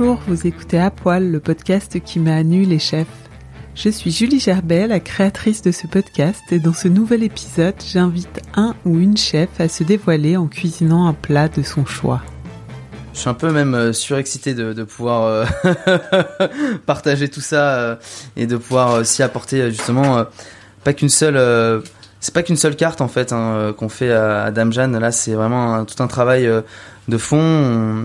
Bonjour, vous écoutez À Poil, le podcast qui à nu les chefs. Je suis Julie Gerbet, la créatrice de ce podcast, et dans ce nouvel épisode, j'invite un ou une chef à se dévoiler en cuisinant un plat de son choix. Je suis un peu même euh, surexcité de, de pouvoir euh, partager tout ça euh, et de pouvoir aussi apporter justement pas qu'une seule c'est pas qu'une seule carte en fait hein, qu'on fait à, Jeanne. Là c'est vraiment tout un travail euh, de fond. On-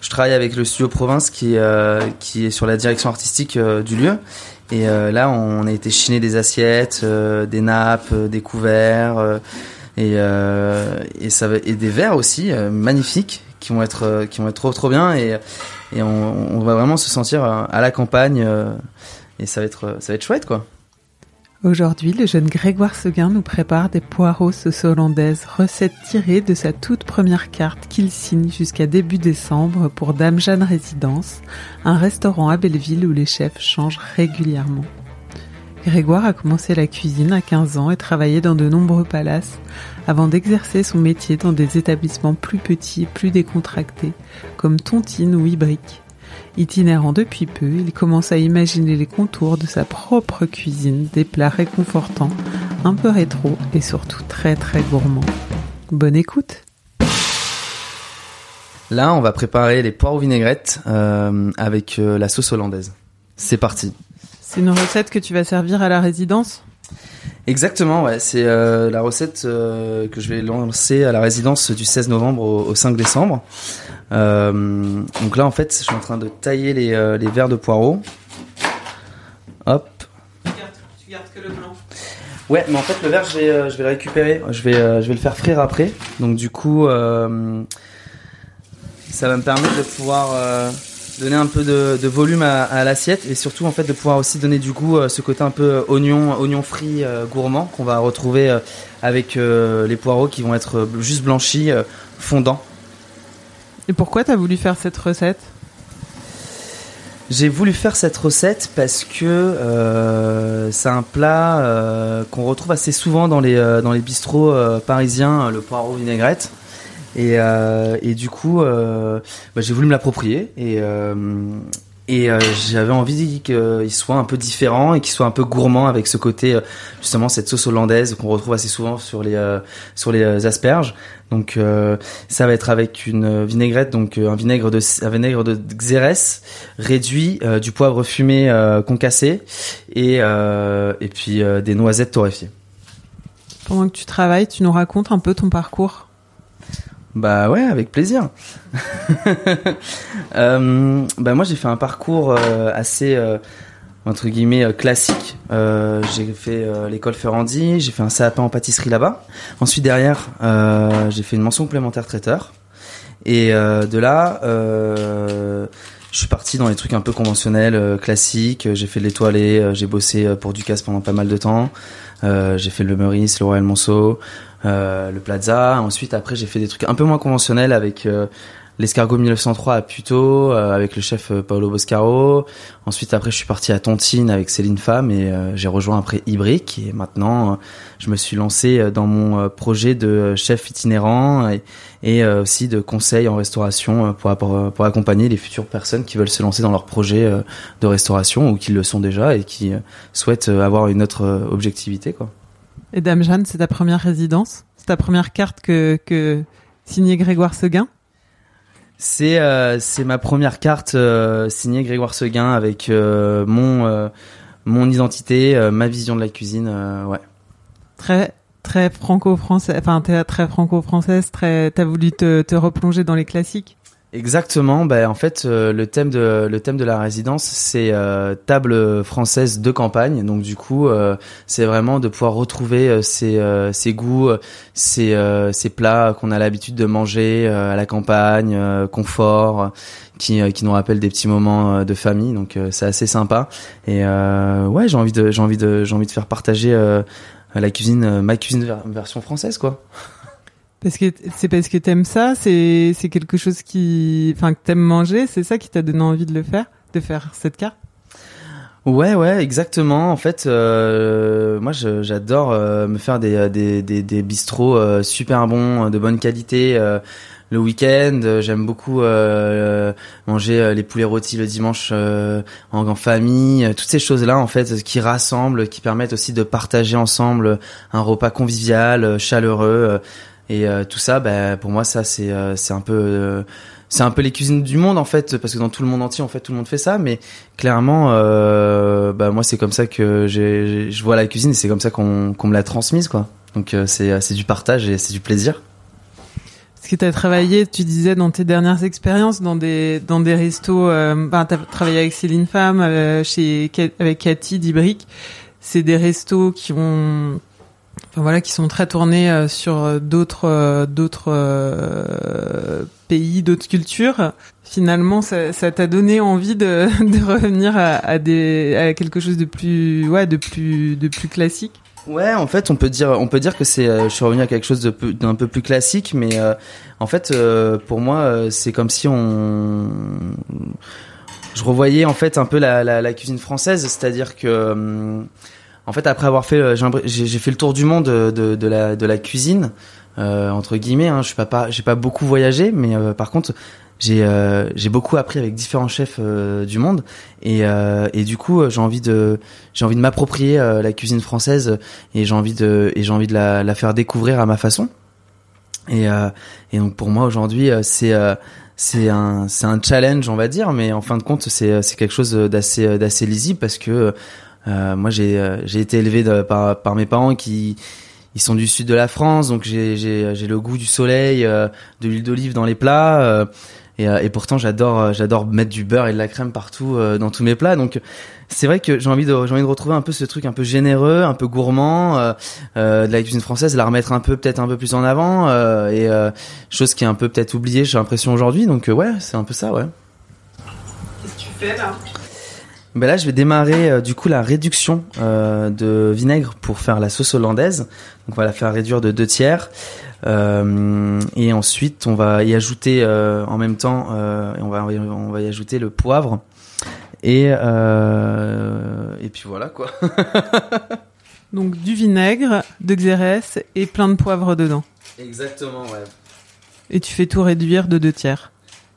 je travaille avec le studio province qui euh, est sur la direction artistique euh, du lieu. Et euh, là on a été chiner des assiettes euh, des nappes euh, des couverts euh, et euh, des verres aussi euh, magnifiques qui vont être euh, qui vont être trop trop bien. Et on, on va vraiment se sentir euh, à la campagne euh, et ça va être ça va être chouette quoi Aujourd'hui, le jeune Grégoire Seguin nous prépare des poireaux sauce hollandaise, recette tirée de sa toute première carte qu'il signe jusqu'à début décembre pour Dame Jeanne Résidence, un restaurant à Belleville où les chefs changent régulièrement. Grégoire a commencé la cuisine à 15 ans et travaillé dans de nombreux palaces avant d'exercer son métier dans des établissements plus petits et plus décontractés, comme Tontine ou Ibrick. Itinérant depuis peu, il commence à imaginer les contours de sa propre cuisine, des plats réconfortants, un peu rétro et surtout très très gourmands. Bonne écoute Là, on va préparer les poires aux vinaigrettes euh, avec euh, la sauce hollandaise. C'est parti. C'est une recette que tu vas servir à la résidence? Exactement, ouais. C'est euh, la recette euh, que je vais lancer à la résidence du 16 novembre au, au 5 décembre. Euh, donc là, en fait, je suis en train de tailler les, les verres de poireaux. Hop. Tu gardes que le blanc. Ouais, mais en fait, le verre, je vais, je vais le récupérer. Je vais, je vais le faire frire après. Donc du coup, ça va me permettre de pouvoir donner un peu de, de volume à, à l'assiette et surtout en fait de pouvoir aussi donner du goût, euh, ce côté un peu euh, oignon, oignon frit euh, gourmand qu'on va retrouver euh, avec les poireaux qui vont être juste blanchis, fondants. Et pourquoi t'as voulu faire cette recette? J'ai voulu faire cette recette parce que c'est un plat qu'on retrouve assez souvent dans les, dans les bistrots parisiens, le poireau vinaigrette. Et, euh, et du coup, euh, bah, j'ai voulu me l'approprier et, euh, j'avais envie qu'il soit un peu différent et qu'il soit un peu gourmand avec ce côté justement cette sauce hollandaise qu'on retrouve assez souvent sur les asperges. Donc ça va être avec une vinaigrette, donc un vinaigre de Xérès réduit, du poivre fumé concassé et puis des noisettes torréfiées. Pendant que tu travailles, tu nous racontes un peu ton parcours. Bah ouais, avec plaisir. euh, bah moi j'ai fait un parcours euh, assez euh, entre guillemets classique. J'ai fait l'école Ferrandi, j'ai fait un CAP en pâtisserie là-bas. Ensuite derrière, j'ai fait une mention complémentaire traiteur. Et de là, je suis parti dans les trucs un peu conventionnels, classiques. J'ai fait de l'étoilé, j'ai bossé pour Ducasse pendant pas mal de temps. J'ai fait le Meurice, le Royal Monceau, le Plaza. Ensuite, après, j'ai fait des trucs un peu moins conventionnels avec euh, l'escargot 1903 à Puto avec le chef Paolo Boscaro. Ensuite après je suis parti à Tontine avec Céline Femme et j'ai rejoint après Ibrick et maintenant je me suis lancé dans mon projet de chef itinérant et, aussi de conseil en restauration pour, pour, accompagner les futures personnes qui veulent se lancer dans leur projet de restauration ou qui le sont déjà et qui souhaitent avoir une autre objectivité quoi. Et Dame Jeanne, c'est ta première résidence? C'est ta première carte que, que signée Grégoire Seguin? C'est euh, c'est ma première carte euh, signée Grégoire Seguin avec euh, mon mon identité, ma vision de la cuisine, ouais. Très très franco-français, enfin très franco-française, très t'as voulu te, te replonger dans les classiques? Exactement. Ben en fait, euh, le thème de le thème de la résidence, c'est euh, table française de campagne. Donc du coup, euh, c'est vraiment de pouvoir retrouver ces ces goûts, ces ces plats qu'on a l'habitude de manger à la campagne, confort, qui qui nous rappellent des petits moments de famille. Donc c'est assez sympa. Et ouais, j'ai envie de j'ai envie de j'ai envie de faire partager la cuisine, ma cuisine version française, quoi. Parce que c'est parce que t'aimes ça, c'est c'est quelque chose qui, enfin que t'aimes manger, c'est ça qui t'a donné envie de le faire, de faire cette carte? Ouais, ouais, exactement. En fait, euh, moi, j'adore euh, me faire des des des, des bistrots euh, super bons, de bonne qualité. le week-end, j'aime beaucoup manger les poulets rôtis le dimanche en, en, famille. Toutes ces choses-là, en fait, qui rassemblent, qui permettent aussi de partager ensemble un repas convivial, chaleureux. Et euh, tout ça, bah, pour moi, ça c'est euh, c'est un peu euh, c'est un peu les cuisines du monde en fait, parce que dans tout le monde entier, en fait, tout le monde fait ça. Mais clairement, bah moi, c'est comme ça que j'ai je vois la cuisine et c'est comme ça qu'on qu'on me l'a transmise quoi. Donc c'est c'est du partage et c'est du plaisir. Est-ce que tu as travaillé, tu disais dans tes dernières expériences, dans des dans des restos, euh, tu as travaillé avec Céline Femme, chez avec Cathy d'Ibrick. C'est des restos qui ont voilà, qui sont très tournés euh, sur euh, d'autres euh, d'autres pays, d'autres cultures. Finalement, ça, t'a donné envie de, revenir à, quelque chose de plus ouais de plus de plus classique? Ouais, en fait, on peut dire, on peut dire que c'est, je suis revenu à quelque chose d'un peu plus classique, mais en fait, pour moi, c'est comme si on, je revoyais en fait un peu la, cuisine française, c'est-à-dire que en fait, après avoir fait, euh, j'ai fait le tour du monde de, de, la, de la cuisine, euh, entre guillemets. Hein, je suis pas, pas j'ai pas beaucoup voyagé, mais euh, par contre, j'ai euh, beaucoup appris avec différents chefs du monde et et du coup j'ai envie de j'ai envie de m'approprier la cuisine française et j'ai envie de et j'ai envie de la, la faire découvrir à ma façon et et donc pour moi aujourd'hui c'est c'est un c'est un challenge on va dire mais en fin de compte c'est c'est quelque chose d'assez d'assez lisible parce que euh, moi, j'ai euh, j'ai été élevé par par mes parents qui ils sont du sud de la France, donc j'ai le goût du soleil, euh, de l'huile d'olive dans les plats. Et, et, pourtant j'adore j'adore mettre du beurre et de la crème partout dans tous mes plats. Donc c'est vrai que j'ai envie de j'ai envie de retrouver un peu ce truc un peu généreux un peu gourmand euh, de la cuisine française la remettre un peu peut-être un peu plus en avant et chose qui est un peu peut-être oubliée j'ai l'impression aujourd'hui. Donc ouais c'est un peu ça ouais. Qu'est-ce que tu fais là? Ben là, je vais démarrer euh, du coup la réduction euh, de vinaigre pour faire la sauce hollandaise. Donc on va la faire réduire de deux tiers. Euh, et ensuite, on va y ajouter euh, en même temps, on va on va y ajouter le poivre. Et et puis voilà quoi. Donc du vinaigre, de xérès et plein de poivre dedans. Exactement, ouais. Et tu fais tout réduire de deux tiers.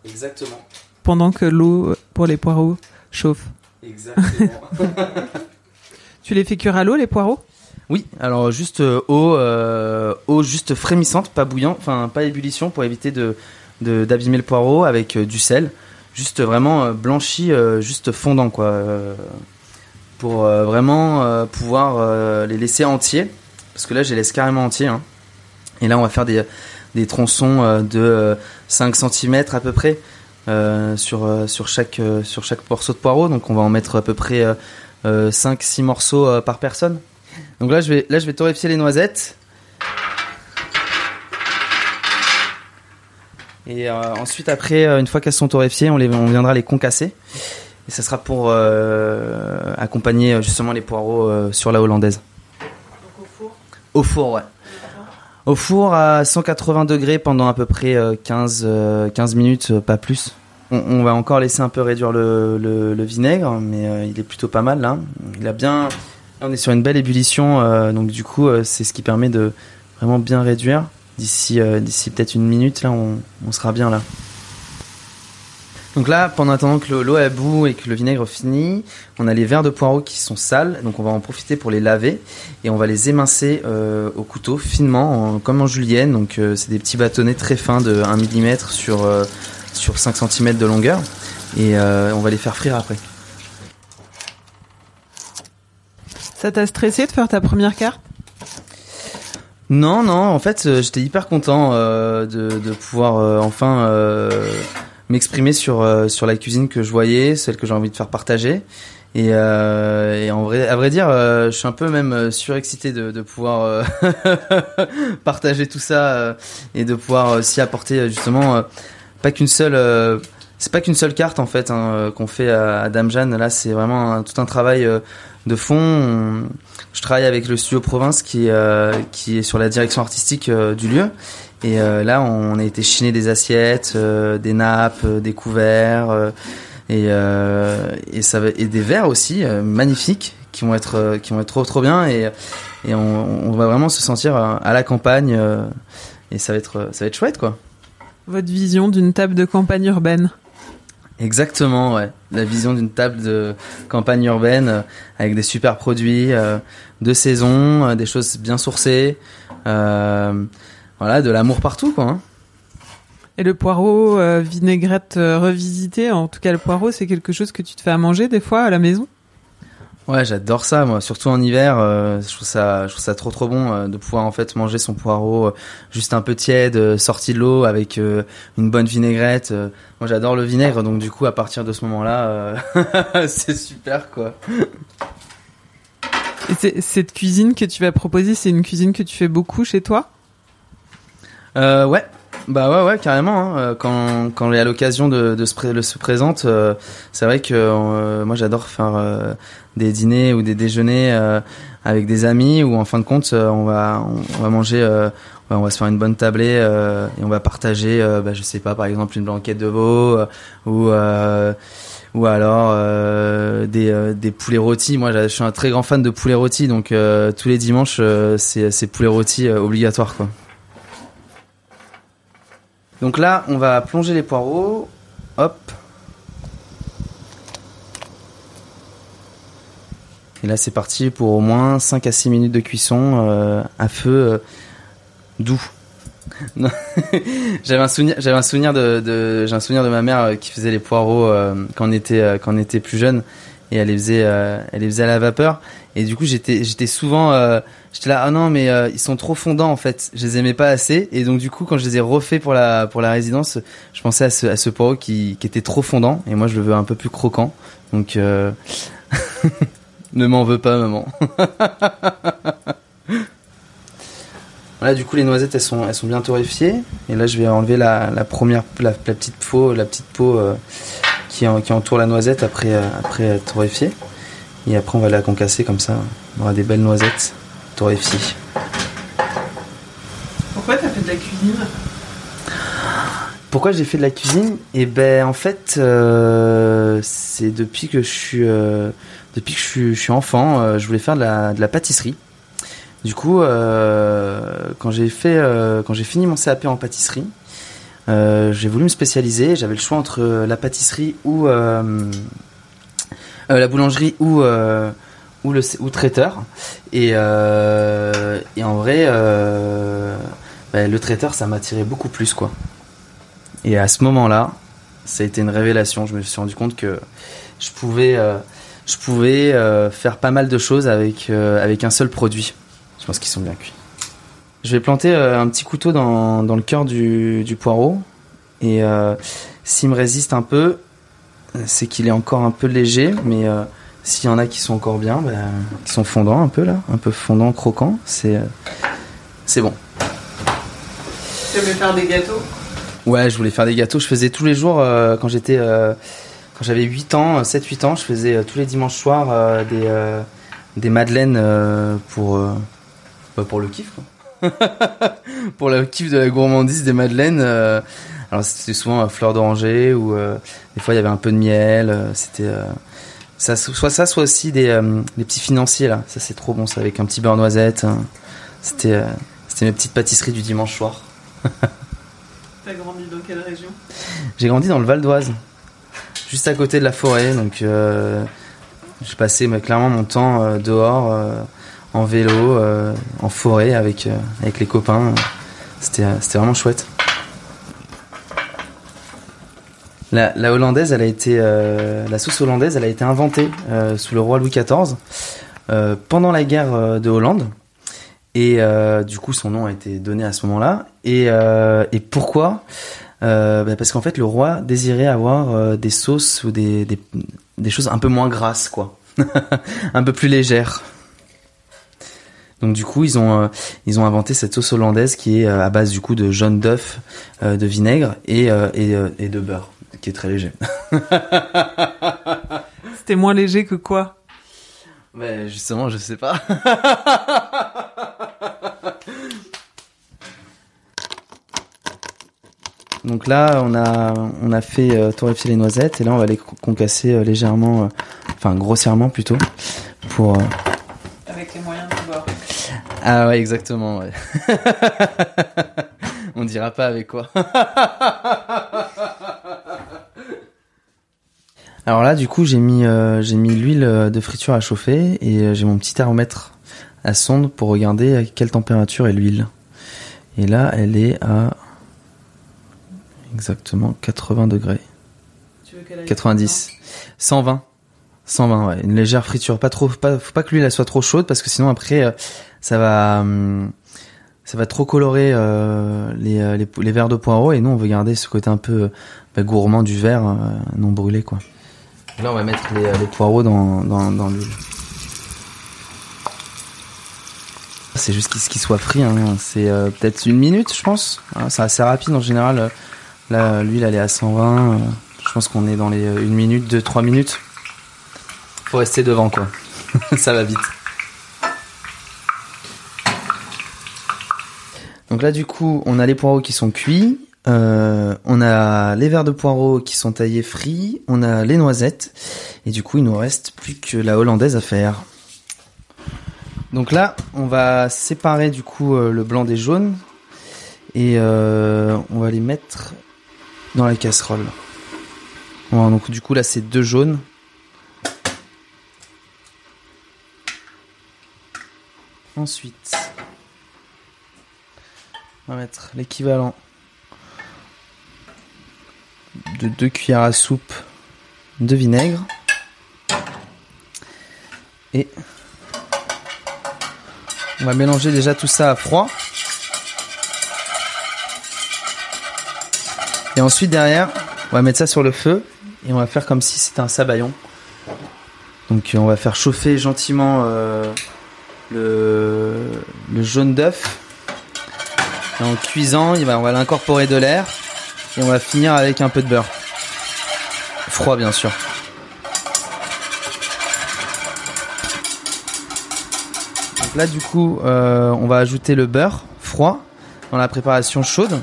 Exactement. Pendant que l'eau pour les poireaux chauffe. Exactement. tu les fais cuire à l'eau, les poireaux? Oui, alors juste euh, eau, euh, eau juste frémissante, pas bouillant, enfin pas ébullition pour éviter de d'abîmer le poireau avec euh, du sel, juste vraiment blanchi, juste fondant quoi, pour vraiment pouvoir les laisser entiers, parce que là je les laisse carrément entiers. Hein. Et là on va faire des, des tronçons de 5 cm à peu près. Euh, sur, euh, sur, chaque, euh, sur chaque morceau de poireau. Donc on va en mettre à peu près 5-6 morceaux par personne. Donc là je vais, là, je vais torréfier les noisettes. Et ensuite, après, une fois qu'elles sont torréfiées, on, les, on viendra les concasser. Et ça sera pour accompagner justement les poireaux sur la hollandaise. Donc au four? Au four, ouais. Au four à 180 degrés pendant à peu près 15, 15 minutes, pas plus. On, va encore laisser un peu réduire le, vinaigre, mais il est plutôt pas mal là. Il a bien, on est sur une belle ébullition, donc du coup c'est ce qui permet de vraiment bien réduire. D'ici d'ici peut-être une minute là, on sera bien là. Donc là, pendant attendant que l'eau est bout et que le vinaigre finit, on a les verres de poireaux qui sont sales, donc on va en profiter pour les laver et on va les émincer euh, au couteau finement, comme en julienne. Donc euh, c'est des petits bâtonnets très fins de 1 mm sur, euh, sur 5 cm de longueur et on va les faire frire après. Ça t'a stressé de faire ta première carte? Non, non, en fait j'étais hyper content de, de, pouvoir enfin m'exprimer sur euh, sur la cuisine que je voyais, celle que j'ai envie de faire partager. Et, euh, et en vrai, à vrai dire, euh, je suis un peu même surexcité de, de pouvoir partager tout ça et de pouvoir aussi apporter justement pas qu'une seule c'est pas qu'une seule carte en fait hein, qu'on fait à, à Dame Jeanne. Là, c'est vraiment tout un travail de fond. je travaille avec le studio Province qui qui est sur la direction artistique du lieu et euh, là, on a été chiner des assiettes, euh, des nappes, euh, des couverts et, et des verres aussi magnifiques qui vont être qui vont être trop trop bien et, et on, on va vraiment se sentir à la campagne et ça va être ça va être chouette quoi. Votre vision d'une table de campagne urbaine? Exactement, ouais. La vision d'une table de campagne urbaine avec des super produits de saison, des choses bien sourcées. Euh, voilà, de l'amour partout, quoi. Hein. Et le poireau euh, vinaigrette euh, revisité, en tout cas le poireau, c'est quelque chose que tu te fais à manger des fois à la maison? Ouais, j'adore ça, moi. Surtout en hiver, euh, je trouve ça, je trouve ça trop trop bon de pouvoir en fait manger son poireau juste un peu tiède, sorti de l'eau avec une bonne vinaigrette. moi, j'adore le vinaigre, donc du coup, à partir de ce moment-là, c'est super, quoi. Et cette cuisine que tu vas proposer, c'est une cuisine que tu fais beaucoup chez toi? Euh, ouais. Bah ouais, ouais, carrément. Hein. Euh, quand, quand a l'occasion de, de, se, se présente, euh, c'est vrai que euh, moi j'adore faire des dîners ou des déjeuners avec des amis où en fin de compte on va on, va manger, on va se faire une bonne tablée et on va partager, bah, je sais pas, par exemple une blanquette de veau ou ou alors des, des poulets rôtis. Moi, je suis un très grand fan de poulets rôtis, donc tous les dimanches, c'est c'est poulets rôtis obligatoire quoi. Donc là, on va plonger les poireaux. Hop. Et là, c'est parti pour au moins 5 à 6 minutes de cuisson euh, à feu euh, doux. j'avais un souvenir, de, j'ai un souvenir de ma mère euh, qui faisait les poireaux quand on était plus jeune et elle les faisait elle les faisait à la vapeur. Et du coup j'étais j'étais souvent j'étais là ah non mais euh, ils sont trop fondants en fait. Je les aimais pas assez. Et donc du coup quand je les ai refaits pour la pour la résidence je pensais à ce à ce poireau qui qui était trop fondant. Et moi je le veux un peu plus croquant. Donc euh... ne m'en veux pas maman. Voilà du coup les noisettes elles sont elles sont bien torréfiées. Et là je vais enlever la, la première la, petite peau la petite peau euh, qui qui entoure la noisette après euh, après torréfiée et après on va la concasser comme ça. On aura des belles noisettes pourquoi tu as fait de la cuisine? Pourquoi j'ai fait de la cuisine? Eh ben, en fait, euh, c'est depuis que je suis, euh, depuis que je suis, enfant, euh, je voulais faire de la, pâtisserie. Du coup, quand j'ai fait, quand j'ai fini mon CAP en pâtisserie, j'ai voulu me spécialiser. J'avais le choix entre la pâtisserie ou la boulangerie ou ou le ou traiteur. Et, euh, et en vrai euh, bah, le traiteur ça m'attirait beaucoup plus quoi. Et à ce moment là ça a été une révélation. Je me suis rendu compte que je pouvais euh, je pouvais faire pas mal de choses avec avec un seul produit. Je pense qu'ils sont bien cuits je vais planter un petit couteau dans, dans le cœur du, du poireau et s'il me résiste un peu c'est qu'il est encore un peu léger mais s'il y en a qui sont encore bien, bah, qui sont fondants un peu là, un peu fondants, croquants, c'est euh, c'est bon. Tu voulais faire des gâteaux? Ouais, je voulais faire des gâteaux. Je faisais tous les jours euh, quand j'étais euh, quand j'avais 8 ans, 7-8 ans, je faisais tous les dimanches soirs des des madeleines pour bah, pour le kiff. pour le kiff de la gourmandise des madeleines. euh, alors c'était souvent fleur d'oranger ou euh, des fois il y avait un peu de miel. euh, c'était ça, soit ça, soit aussi des, des petits financiers là. Ça c'est trop bon, ça avec un petit beurre noisette. hein. C'était c'était mes petites pâtisseries du dimanche soir. T'as grandi dans quelle région? J'ai grandi dans le Val d'Oise, juste à côté de la forêt. Donc, euh, j'ai passé mais, clairement mon temps euh, dehors, euh, en vélo, euh, en forêt avec, euh, avec les copains. C'était, euh, vraiment chouette. La, la hollandaise, elle a été, la sauce hollandaise, elle a été inventée sous le roi Louis XIV pendant la guerre de Hollande. Et du coup, son nom a été donné à ce moment-là. Et, pourquoi? Bah, Parce qu'en fait, le roi désirait avoir des sauces ou des, des, des choses un peu moins grasses, quoi. un peu plus légères. Donc du coup, ils ont, euh, ils ont inventé cette sauce hollandaise qui est euh, à base du coup de jaune d'œuf, euh, de vinaigre et, euh, et, euh, et de beurre, qui est très léger. C'était moins léger que quoi? Mais justement, je sais pas. Donc là, on a, on a fait euh, torréfier les noisettes et là, on va les con- concasser euh, légèrement, euh, enfin grossièrement plutôt, pour. euh, Avec les moyens du bord. Ah ouais, exactement. Ouais. on dira pas avec quoi. Alors là, du coup, j'ai mis, euh, j'ai mis l'huile euh, de friture à chauffer et euh, j'ai mon petit thermomètre à sonde pour regarder à quelle température est l'huile. Et là, elle est à exactement 80 degrés. Tu veux qu'elle aille 90. 120. 120, ouais. Une légère friture. Pas trop, faut pas que l'huile soit trop chaude parce que sinon après, euh, ça va, hum, ça va trop colorer euh, les, euh, les, verres de poireaux et nous on veut garder ce côté un peu bah, gourmand du verre non brûlé quoi. Là on va mettre les, poireaux dans, dans, l'huile. C'est juste qu'il qu'il soit frit, hein. c'est peut-être une minute je pense. Hein, c'est assez rapide en général. Là l'huile elle est à 120. euh, je pense qu'on est dans les euh, une minute, deux, trois minutes. Faut rester devant quoi. Ça va vite. Donc là du coup, on a les poireaux qui sont cuits, euh, on a les verres de poireaux qui sont taillés frits, on a les noisettes et du coup, il nous reste plus que la hollandaise à faire. Donc là, on va séparer du coup euh, le blanc des jaunes et euh, on va les mettre dans la casserole. Voilà, donc du coup là c'est deux jaunes. Ensuite, on va mettre l'équivalent de deux cuillères à soupe de vinaigre. Et on va mélanger déjà tout ça à froid. Et ensuite derrière, on va mettre ça sur le feu et on va faire comme si c'était un sabayon. Donc on va faire chauffer gentiment euh, le, jaune d'œuf. En cuisant, on va l'incorporer de l'air et on va finir avec un peu de beurre. Froid bien sûr. Donc là du coup, euh, on va ajouter le beurre froid dans la préparation chaude.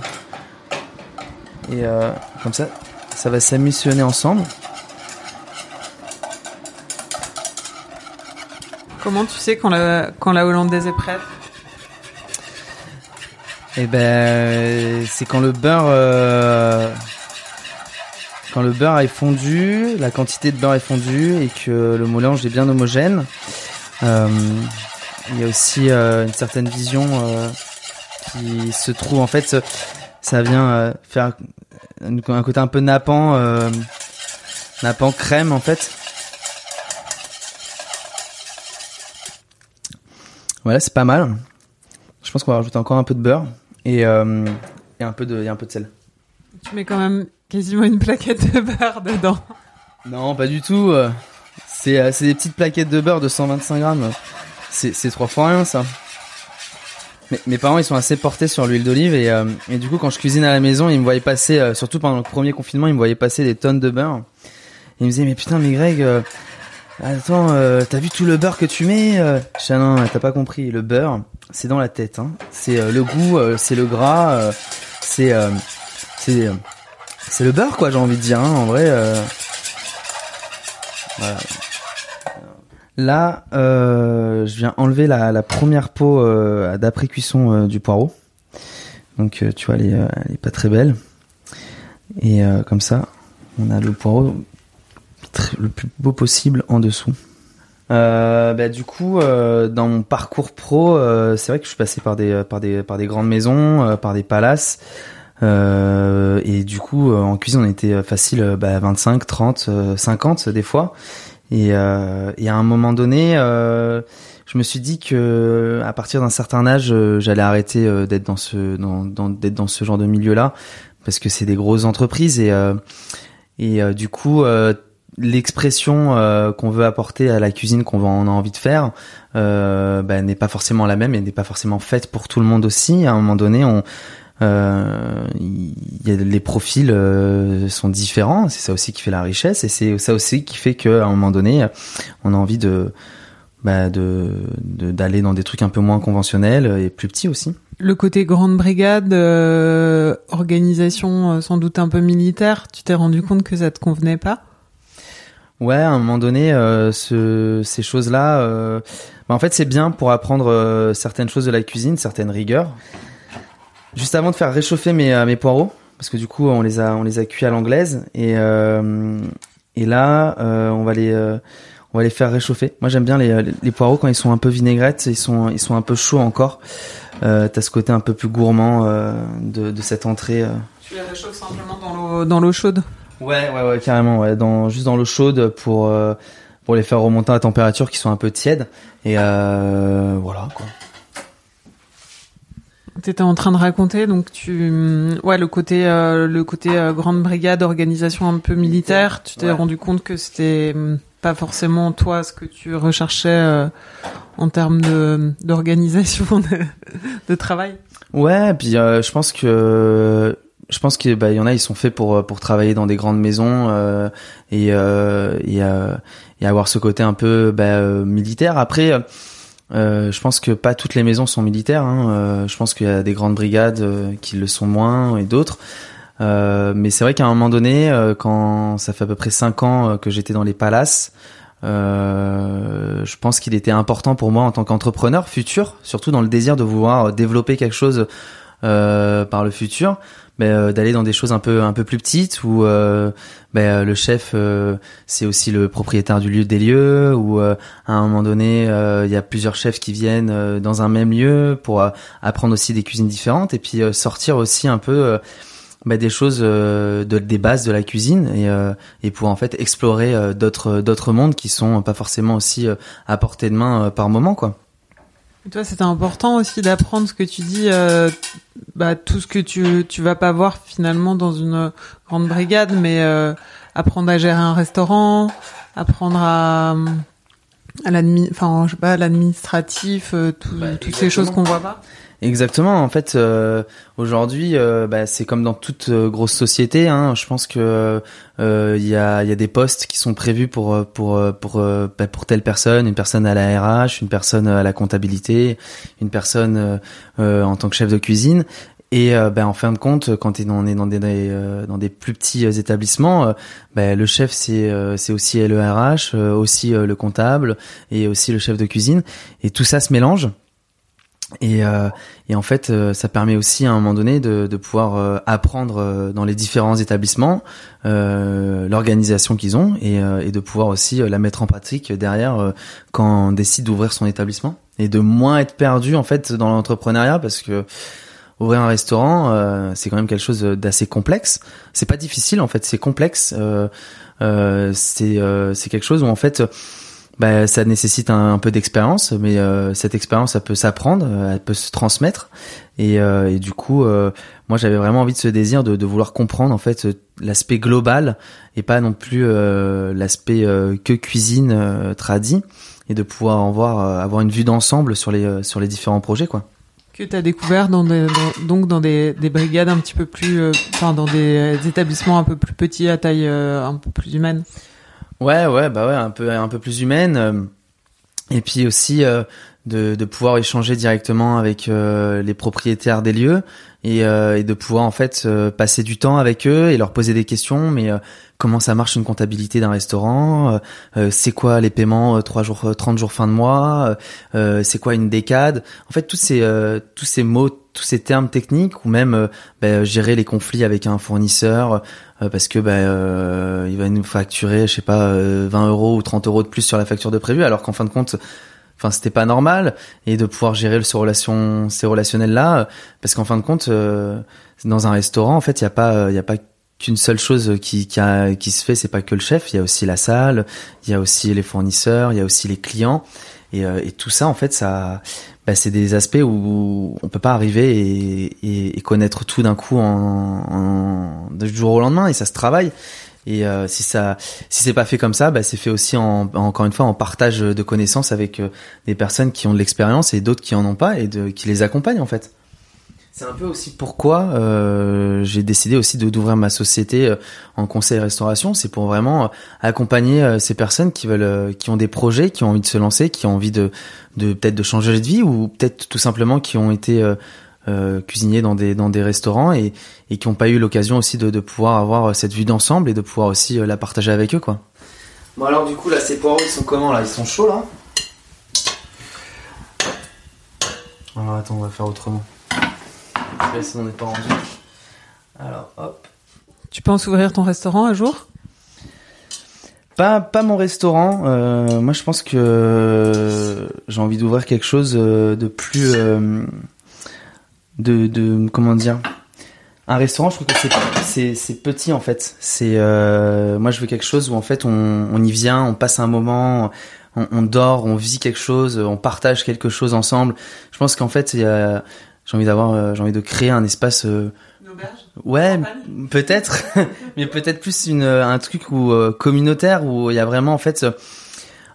Et euh, comme ça, ça va s'ammissionner ensemble. Comment tu sais quand la, quand la hollandaise est prête? Et ben, c'est quand le beurre, euh, quand le beurre est fondu, la quantité de beurre est fondue et que le mélange est bien homogène. Euh, il y a aussi euh, une certaine vision qui se trouve en fait, ça vient faire un côté un peu nappant, nappant crème en fait. Voilà, c'est pas mal. Je pense qu'on va rajouter encore un peu de beurre et, euh, et un peu de, et un peu de sel. Tu mets quand même quasiment une plaquette de beurre dedans. Non, pas du tout. euh, C'est euh, c'est des petites plaquettes de beurre de 125 grammes. C'est c'est trois fois rien ça. Mais, mes parents ils sont assez portés sur l'huile d'olive et, euh, et du coup quand je cuisine à la maison ils me voyaient passer, euh, surtout pendant le premier confinement ils me voyaient passer des tonnes de beurre. Ils me disaient mais putain mais Greg, attends euh, t'as vu tout le beurre que tu mets euh t'as pas compris le beurre c'est dans la tête. Hein. C'est le goût, c'est le gras, c'est c'est c'est le beurre quoi. J'ai envie de dire. Hein, en vrai. Voilà. Là, euh, je viens enlever la, première peau euh, d'après cuisson euh, du poireau. Donc euh, tu vois, elle euh, elle est, pas très belle. Et comme ça, on a le poireau le plus beau possible en dessous. Bah, du coup, dans mon parcours pro, c'est vrai que je suis passé par des par des par des grandes maisons, par des palaces. et du coup, en cuisine, on était facile bah, 25, 30, 50 des fois. Et, euh, à un moment donné, euh, je me suis dit que à partir d'un certain âge, euh, j'allais arrêter euh, d'être dans ce dans, dans ce genre de milieu-là parce que c'est des grosses entreprises et euh, et du coup l'expression qu'on veut apporter à la cuisine qu'on on a envie de faire bah, n'est pas forcément la même et n'est pas forcément faite pour tout le monde aussi. À un moment donné, on euh, y a, les profils euh, sont différents, c'est ça aussi qui fait la richesse et c'est ça aussi qui fait qu'à un moment donné, on a envie de bah de d'aller dans des trucs un peu moins conventionnels et plus petits aussi. Le côté grande brigade, euh, organisation euh, sans doute un peu militaire, tu t'es rendu compte que ça te convenait pas? Ouais, à un moment donné, euh, ce, ces choses-là, euh, bah en fait, c'est bien pour apprendre certaines choses de la cuisine, certaines rigueurs. Juste avant de faire réchauffer mes, euh, mes poireaux, parce que du coup on les a on les a cuits à l'anglaise et euh, et là euh, on va les euh, on va les faire réchauffer. Moi j'aime bien les, les poireaux quand ils sont un peu vinaigrettes, ils sont ils sont un peu chauds encore. Euh, T'as ce côté un peu plus gourmand euh, de, de cette entrée. Tu les réchauffes simplement dans l'eau dans l'eau chaude? Ouais ouais ouais carrément ouais dans juste dans l'eau chaude pour pour les faire remonter à température qui sont un peu tièdes et voilà quoi. T'étais en train de raconter, donc tu, ouais, le côté, euh, le côté euh, grande brigade, organisation un peu militaire. Tu t'es rendu compte que c'était mm, pas forcément toi ce que tu recherchais euh, en termes de d'organisation de, de, travail? Ouais, puis je pense que je pense qu'il bah, y en a, ils sont faits pour pour travailler dans des grandes maisons et et, et avoir ce côté un peu bah, militaire. Après euh, je pense que pas toutes les maisons sont militaires. Hein. Euh, je pense qu'il y a des grandes brigades euh, qui le sont moins et d'autres. Euh, mais c'est vrai qu'à un moment donné, quand ça fait à peu près cinq ans que j'étais dans les palaces, je pense qu'il était important pour moi en tant qu'entrepreneur futur, surtout dans le désir de vouloir développer quelque chose par le futur, ben, d'aller dans des choses un peu un peu plus petites où ben, le chef c'est aussi le propriétaire du lieu des lieux où à un moment donné il y a plusieurs chefs qui viennent dans un même lieu pour apprendre aussi des cuisines différentes et puis sortir aussi un peu ben, des choses de, des bases de la cuisine et, et pour en fait explorer d'autres d'autres mondes qui sont pas forcément aussi à portée de main par moment quoi. Toi, c'était important aussi d'apprendre ce que tu dis, euh, bah, tout ce que tu tu vas pas voir finalement dans une grande brigade, mais euh, apprendre à gérer un restaurant, apprendre à à l'admi, enfin je sais pas, l'administratif, euh, bah, toutes ces choses qu'on voit pas. Exactement. En fait, euh, aujourd'hui, euh, bah, c'est comme dans toute euh, grosse société. Hein, je pense que il y a, y, a, des postes qui sont prévus pour pour pour bah, pour telle personne, une personne à la RH, une personne à la comptabilité, une personne en tant que chef de cuisine. Et bah, en fin de compte, quand on est dans des dans des plus petits établissements, bah, le chef c'est c'est aussi le RH, aussi le comptable et aussi le chef de cuisine. Et tout ça se mélange. Et, euh, et, en fait, euh, ça permet aussi à un moment donné de, de pouvoir euh, apprendre euh, dans les différents établissements l'organisation qu'ils ont et, et, de pouvoir aussi la mettre en pratique derrière quand on décide d'ouvrir son établissement et de moins être perdu en fait dans l'entrepreneuriat parce que ouvrir un restaurant c'est quand même quelque chose d'assez complexe. C'est pas difficile en fait, c'est complexe. c'est quelque chose où en fait bah, ça nécessite un, peu d'expérience, mais euh, cette expérience, ça peut s'apprendre, euh, elle peut se transmettre. Et, euh, et du coup, moi, j'avais vraiment envie de ce désir de, de vouloir comprendre en fait l'aspect global et pas non plus l'aspect que cuisine tradit, et de pouvoir en voir, avoir une vue d'ensemble sur les sur les différents projets, quoi. Que tu as découvert dans, des, donc dans des, des, brigades un petit peu plus, enfin dans des établissements un peu plus petits à taille un peu plus humaine? Ouais, ouais, bah ouais, un peu, un peu plus humaine. Euh, et puis aussi euh, de, de pouvoir échanger directement avec euh, les propriétaires des lieux et, euh, et, de pouvoir en fait euh, passer du temps avec eux et leur poser des questions. Mais comment ça marche une comptabilité d'un restaurant C'est quoi les paiements 3 jours, 30 jours fin de mois C'est quoi une décade? En fait, tous ces tous ces mots, tous ces termes techniques ou même bah, gérer les conflits avec un fournisseur parce que bah, il va nous facturer, je sais pas, 20 euros ou 30 euros de plus sur la facture de prévu, alors qu'en fin de compte enfin c'était pas normal et de pouvoir gérer ce relation ces relationnels là parce qu'en fin de compte euh, dans un restaurant en fait il y a pas il y a pas qu'une seule chose qui qui, a, qui se fait c'est pas que le chef il y a aussi la salle il y a aussi les fournisseurs il y a aussi les clients et, euh, et tout ça en fait ça bah, c'est des aspects où on peut pas arriver et, et, et connaître tout d'un coup en, en, du jour au lendemain et ça se travaille et euh, si ça, si c'est pas fait comme ça, bah, c'est fait aussi en, encore une fois en partage de connaissances avec euh, des personnes qui ont de l'expérience et d'autres qui en ont pas et de, qui les accompagnent en fait. C'est un peu aussi pourquoi euh, j'ai décidé aussi d'ouvrir ma société euh, en conseil restauration. C'est pour vraiment accompagner ces personnes qui veulent, qui ont des projets, qui ont envie de se lancer, qui ont envie de, de peut-être de changer de vie ou peut-être tout simplement qui ont été euh, cuisiniers dans des dans des restaurants et, et qui n'ont pas eu l'occasion aussi de, de pouvoir avoir cette vue d'ensemble et de pouvoir aussi euh, la partager avec eux quoi. Bon alors du coup là ces poireaux ils sont comment là? Ils sont chauds là? Alors attends on va faire autrement. Sinon on n'est pas rendu. Alors hop. Tu penses ouvrir ton restaurant un jour? Pas, pas mon restaurant. Euh, moi, je pense que j'ai envie d'ouvrir quelque chose de plus, de, de comment dire un restaurant je trouve que c'est c'est petit en fait. C'est euh, moi je veux quelque chose où en fait on, on y vient on passe un moment on, on, dort on vit quelque chose on partage quelque chose ensemble. Je pense qu'en fait il y a j'ai envie d'avoir euh, j'ai envie de créer un espace euh, ouais peut-être. Mais peut-être plus une un truc où euh, communautaire où il y a vraiment en fait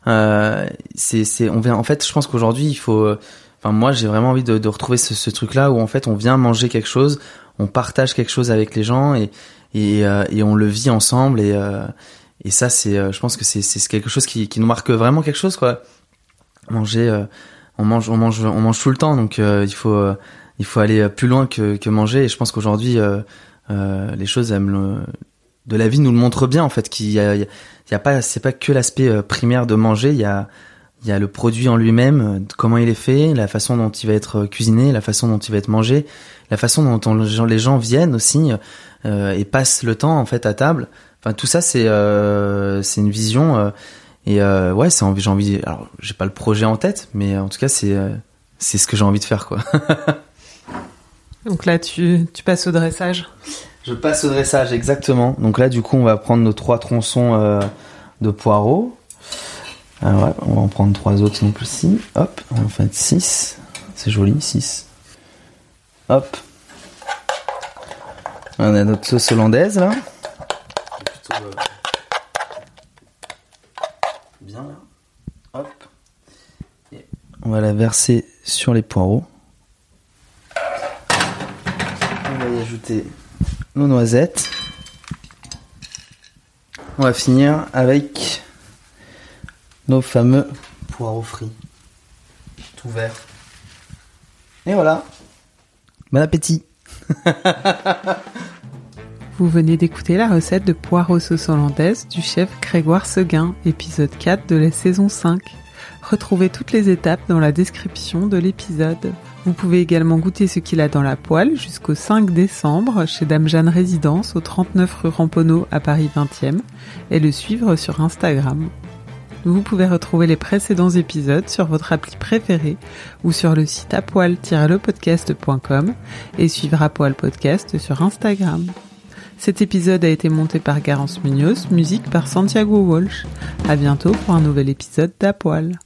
euh, c'est c'est on vient en fait je pense qu'aujourd'hui il faut Enfin, moi, j'ai vraiment envie de, de retrouver ce, ce truc-là où en fait, on vient manger quelque chose, on partage quelque chose avec les gens et et, euh, et on le vit ensemble et euh, et ça, c'est, euh, je pense que c'est c'est quelque chose qui qui nous marque vraiment quelque chose quoi. Manger, on mange, on mange, on mange tout le temps, donc il faut il faut aller plus loin que que manger. Et je pense qu'aujourd'hui, les choses elles de la vie nous le montrent bien en fait qu'il y a, il y a pas c'est pas que l'aspect primaire de manger il y a il y a le produit en lui-même, euh, comment il est fait, la façon dont il va être cuisiné, la façon dont il va être mangé, la façon dont les gens viennent aussi euh, et passent le temps en fait à table. Enfin tout ça c'est euh, c'est une vision euh, et euh, ouais c'est envie j'ai envie alors j'ai pas le projet en tête mais en tout cas c'est euh, c'est ce que j'ai envie de faire quoi. Donc là tu tu passes au dressage. Je passe au dressage exactement. Donc là du coup on va prendre nos trois tronçons de poireaux ah ouais, on va en prendre trois autres donc aussi. Hop, on va en faire 6. C'est joli, 6. Hop. On a notre sauce hollandaise là. Plutôt euh, bien là. Hop. Et on va la verser sur les poireaux. On va y ajouter nos noisettes. On va finir avec nos fameux poireaux frits. Tout vert. Et voilà. Bon appétit. Vous venez d'écouter la recette de poireaux sauce hollandaise du chef Grégoire Seguin, épisode 4 de la saison 5. Retrouvez toutes les étapes dans la description de l'épisode. Vous pouvez également goûter ce qu'il a dans la poêle jusqu'au 5 décembre chez Dame Jeanne Résidence au 39 rue Ramponneau à Paris 20e et le suivre sur Instagram. Vous pouvez retrouver les précédents épisodes sur votre appli préférée ou sur le site apoil-lepodcast.com et suivre Apoil Podcast sur Instagram. Cet épisode a été monté par Garance Munoz, musique par Santiago Walsh. À bientôt pour un nouvel épisode d'Apoil.